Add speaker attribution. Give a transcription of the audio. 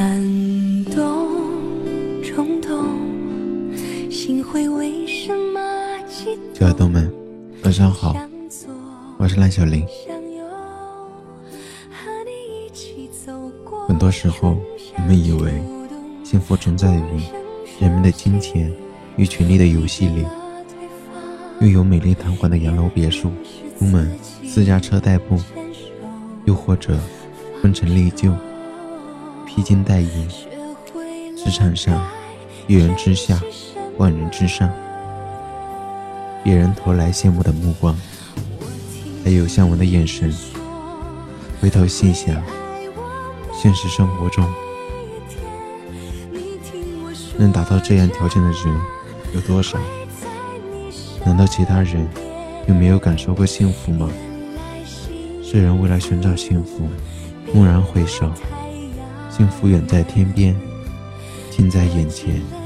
Speaker 1: 感动冲动，心会为什么激
Speaker 2: 小耳朵们，晚上好，我是蓝小林。很多时候，我们以为幸福存在于人们的金钱与权力的游戏里。拥有美丽堂皇的洋楼别墅，出门私家车代步，又或者风尘历旧，披荆戴银。职场上，一人之下，万人之上。别人投来羡慕的目光，还有向往的眼神。回头细想，现实生活中，能达到这样条件的人有多少？难道其他人就没有感受过幸福吗？世人为了寻找幸福，蓦然回首，幸福远在天边，近在眼前。